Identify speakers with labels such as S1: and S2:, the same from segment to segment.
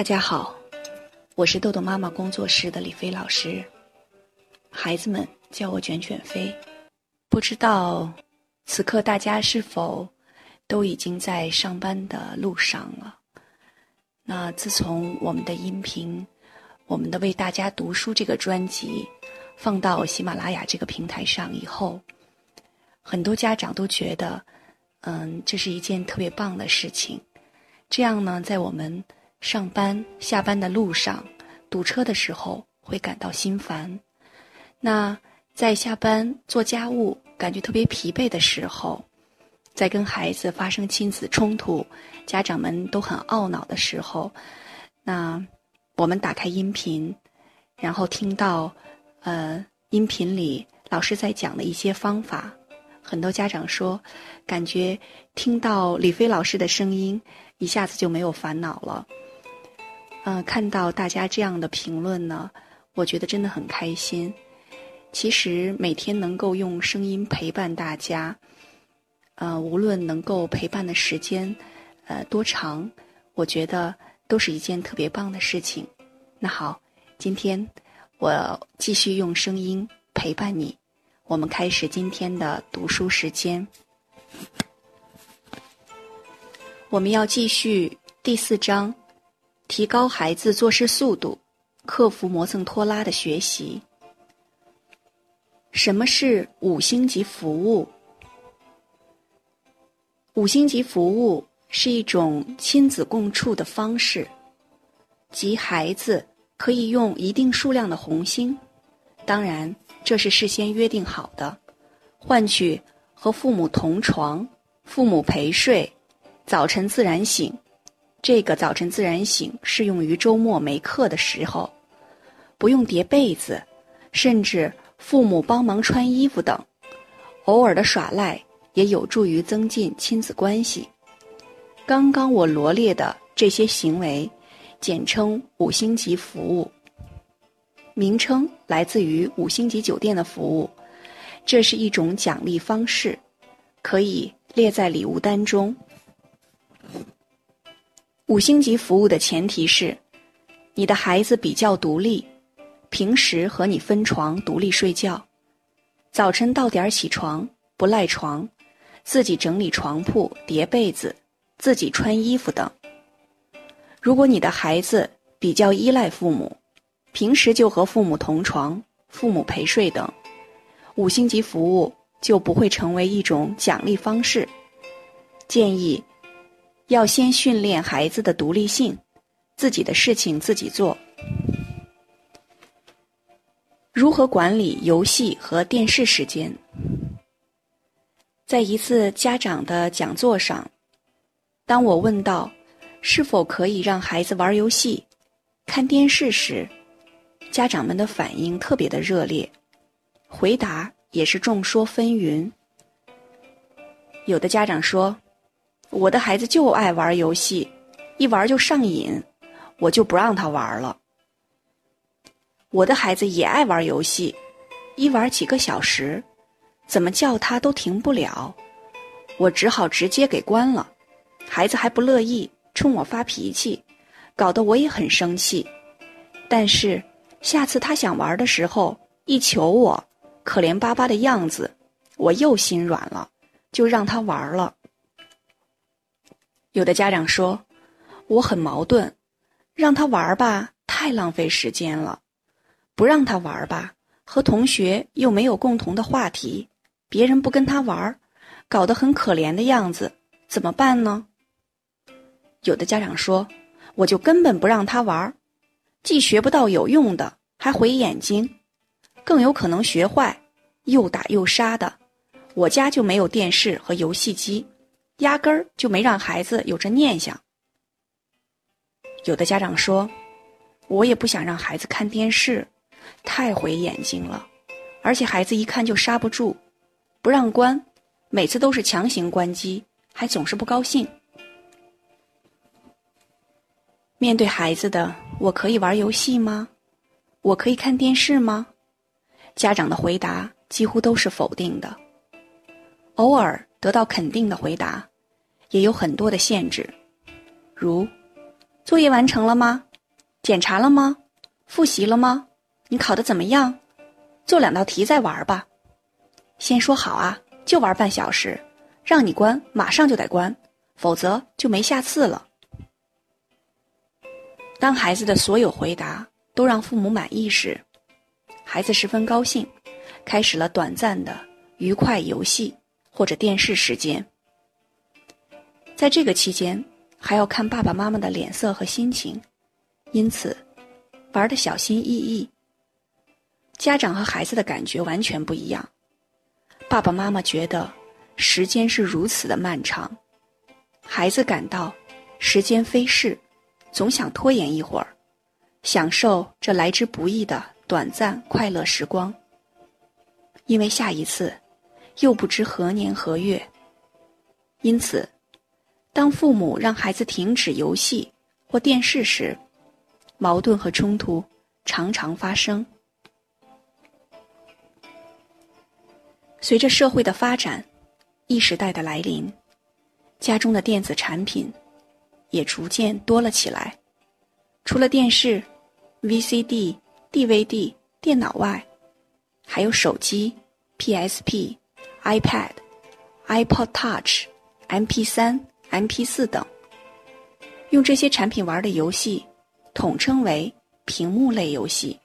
S1: 大家好，我是豆豆妈妈工作室的李飞老师，孩子们叫我卷卷飞。不知道此刻大家是否都已经在上班的路上了？那自从我们的音频、我们的为大家读书这个专辑放到喜马拉雅这个平台上以后，很多家长都觉得，嗯，这是一件特别棒的事情。这样呢，在我们上班、下班的路上，堵车的时候会感到心烦。那在下班做家务感觉特别疲惫的时候，在跟孩子发生亲子冲突，家长们都很懊恼的时候，那我们打开音频，然后听到呃音频里老师在讲的一些方法，很多家长说，感觉听到李飞老师的声音，一下子就没有烦恼了。嗯，看到大家这样的评论呢，我觉得真的很开心。其实每天能够用声音陪伴大家，呃，无论能够陪伴的时间，呃多长，我觉得都是一件特别棒的事情。那好，今天我继续用声音陪伴你，我们开始今天的读书时间。我们要继续第四章。提高孩子做事速度，克服磨蹭拖拉的学习。什么是五星级服务？五星级服务是一种亲子共处的方式，即孩子可以用一定数量的红星，当然这是事先约定好的，换取和父母同床、父母陪睡、早晨自然醒。这个早晨自然醒适用于周末没课的时候，不用叠被子，甚至父母帮忙穿衣服等，偶尔的耍赖也有助于增进亲子关系。刚刚我罗列的这些行为，简称五星级服务，名称来自于五星级酒店的服务，这是一种奖励方式，可以列在礼物单中。五星级服务的前提是，你的孩子比较独立，平时和你分床独立睡觉，早晨到点起床不赖床，自己整理床铺叠被子，自己穿衣服等。如果你的孩子比较依赖父母，平时就和父母同床、父母陪睡等，五星级服务就不会成为一种奖励方式。建议。要先训练孩子的独立性，自己的事情自己做。如何管理游戏和电视时间？在一次家长的讲座上，当我问到是否可以让孩子玩游戏、看电视时，家长们的反应特别的热烈，回答也是众说纷纭。有的家长说。我的孩子就爱玩游戏，一玩就上瘾，我就不让他玩了。我的孩子也爱玩游戏，一玩几个小时，怎么叫他都停不了，我只好直接给关了。孩子还不乐意，冲我发脾气，搞得我也很生气。但是下次他想玩的时候，一求我，可怜巴巴的样子，我又心软了，就让他玩了。有的家长说：“我很矛盾，让他玩吧，太浪费时间了；不让他玩吧，和同学又没有共同的话题，别人不跟他玩，搞得很可怜的样子，怎么办呢？”有的家长说：“我就根本不让他玩，既学不到有用的，还毁眼睛，更有可能学坏，又打又杀的。我家就没有电视和游戏机。”压根儿就没让孩子有这念想。有的家长说：“我也不想让孩子看电视，太毁眼睛了，而且孩子一看就刹不住，不让关，每次都是强行关机，还总是不高兴。”面对孩子的“我可以玩游戏吗？我可以看电视吗？”家长的回答几乎都是否定的，偶尔得到肯定的回答。也有很多的限制，如作业完成了吗？检查了吗？复习了吗？你考的怎么样？做两道题再玩吧。先说好啊，就玩半小时，让你关马上就得关，否则就没下次了。当孩子的所有回答都让父母满意时，孩子十分高兴，开始了短暂的愉快游戏或者电视时间。在这个期间，还要看爸爸妈妈的脸色和心情，因此玩的小心翼翼。家长和孩子的感觉完全不一样。爸爸妈妈觉得时间是如此的漫长，孩子感到时间飞逝，总想拖延一会儿，享受这来之不易的短暂快乐时光。因为下一次又不知何年何月，因此。当父母让孩子停止游戏或电视时，矛盾和冲突常常发生。随着社会的发展，E 时代的来临，家中的电子产品也逐渐多了起来。除了电视、VCD、DVD、电脑外，还有手机、PSP、iPad、iPod Touch、MP3。M P 四等，用这些产品玩的游戏，统称为屏幕类游戏。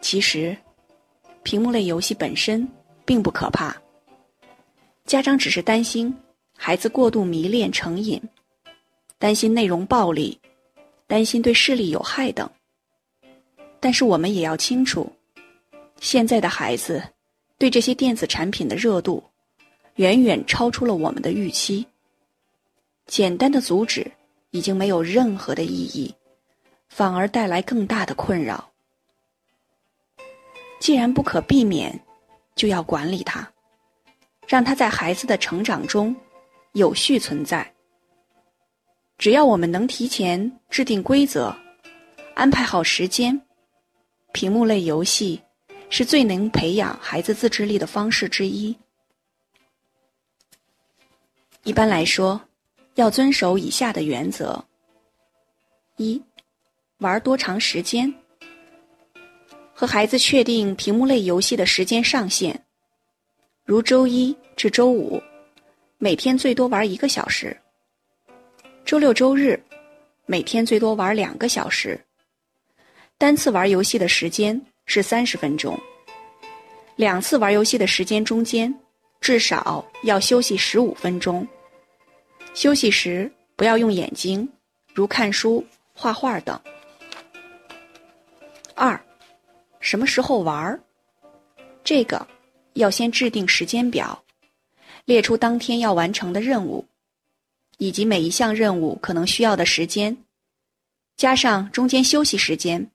S1: 其实，屏幕类游戏本身并不可怕，家长只是担心孩子过度迷恋成瘾，担心内容暴力，担心对视力有害等。但是我们也要清楚，现在的孩子对这些电子产品的热度。远远超出了我们的预期。简单的阻止已经没有任何的意义，反而带来更大的困扰。既然不可避免，就要管理它，让它在孩子的成长中有序存在。只要我们能提前制定规则，安排好时间，屏幕类游戏是最能培养孩子自制力的方式之一。一般来说，要遵守以下的原则：一、玩多长时间？和孩子确定屏幕类游戏的时间上限，如周一至周五，每天最多玩一个小时；周六周日，每天最多玩两个小时。单次玩游戏的时间是三十分钟，两次玩游戏的时间中间至少要休息十五分钟。休息时不要用眼睛，如看书、画画等。二，什么时候玩儿？这个要先制定时间表，列出当天要完成的任务，以及每一项任务可能需要的时间，加上中间休息时间，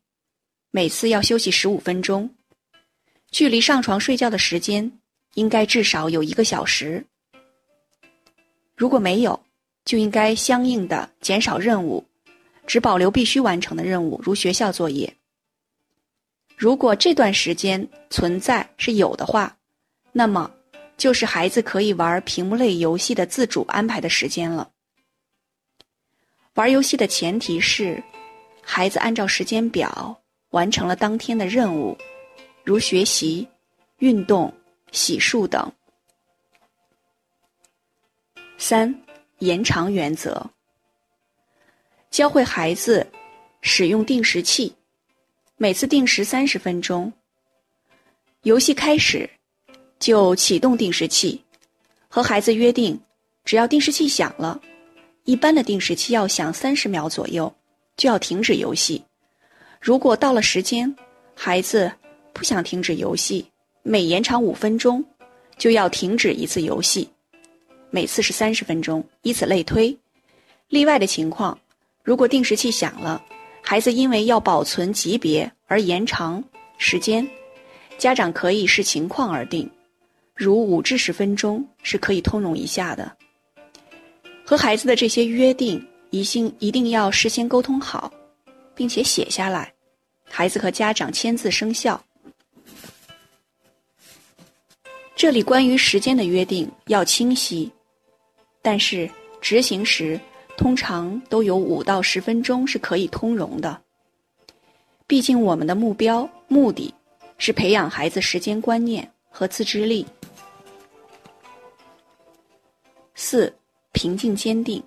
S1: 每次要休息十五分钟，距离上床睡觉的时间应该至少有一个小时。如果没有，就应该相应的减少任务，只保留必须完成的任务，如学校作业。如果这段时间存在是有的话，那么就是孩子可以玩屏幕类游戏的自主安排的时间了。玩游戏的前提是，孩子按照时间表完成了当天的任务，如学习、运动、洗漱等。三。延长原则，教会孩子使用定时器，每次定时三十分钟。游戏开始就启动定时器，和孩子约定，只要定时器响了，一般的定时器要响三十秒左右，就要停止游戏。如果到了时间，孩子不想停止游戏，每延长五分钟，就要停止一次游戏。每次是三十分钟，以此类推。例外的情况，如果定时器响了，孩子因为要保存级别而延长时间，家长可以视情况而定，如五至十分钟是可以通融一下的。和孩子的这些约定，一定一定要事先沟通好，并且写下来，孩子和家长签字生效。这里关于时间的约定要清晰。但是执行时通常都有五到十分钟是可以通融的。毕竟我们的目标目的，是培养孩子时间观念和自制力。四，平静坚定。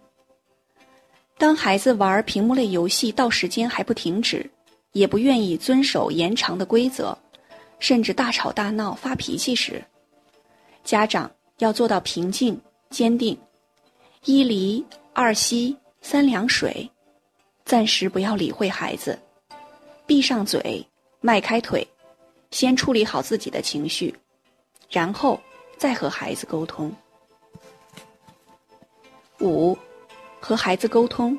S1: 当孩子玩屏幕类游戏到时间还不停止，也不愿意遵守延长的规则，甚至大吵大闹发脾气时，家长要做到平静坚定，一离二吸三凉水，暂时不要理会孩子。闭上嘴，迈开腿，先处理好自己的情绪，然后再和孩子沟通。五，和孩子沟通。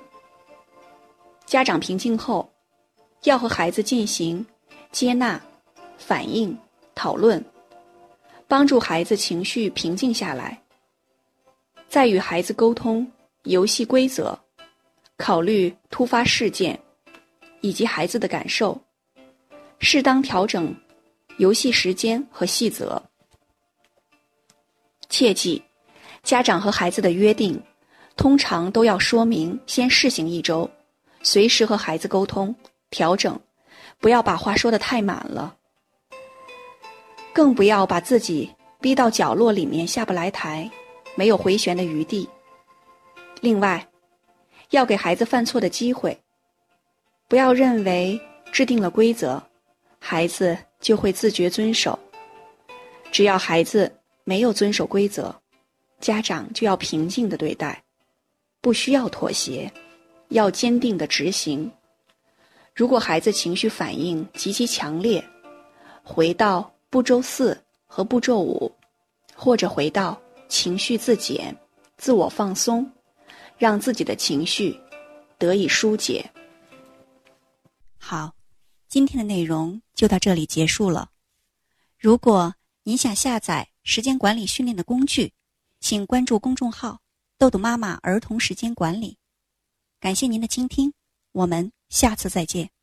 S1: 家长平静后，要和孩子进行接纳、反应、讨论，帮助孩子情绪平静下来。再与孩子沟通游戏规则，考虑突发事件。以及孩子的感受，适当调整游戏时间和细则。切记，家长和孩子的约定，通常都要说明先试行一周，随时和孩子沟通调整，不要把话说的太满了，更不要把自己逼到角落里面下不来台，没有回旋的余地。另外，要给孩子犯错的机会。不要认为制定了规则，孩子就会自觉遵守。只要孩子没有遵守规则，家长就要平静的对待，不需要妥协，要坚定的执行。如果孩子情绪反应极其强烈，回到步骤四和步骤五，或者回到情绪自检、自我放松，让自己的情绪得以疏解。
S2: 好，今天的内容就到这里结束了。如果您想下载时间管理训练的工具，请关注公众号“豆豆妈妈儿童时间管理”。感谢您的倾听，我们下次再见。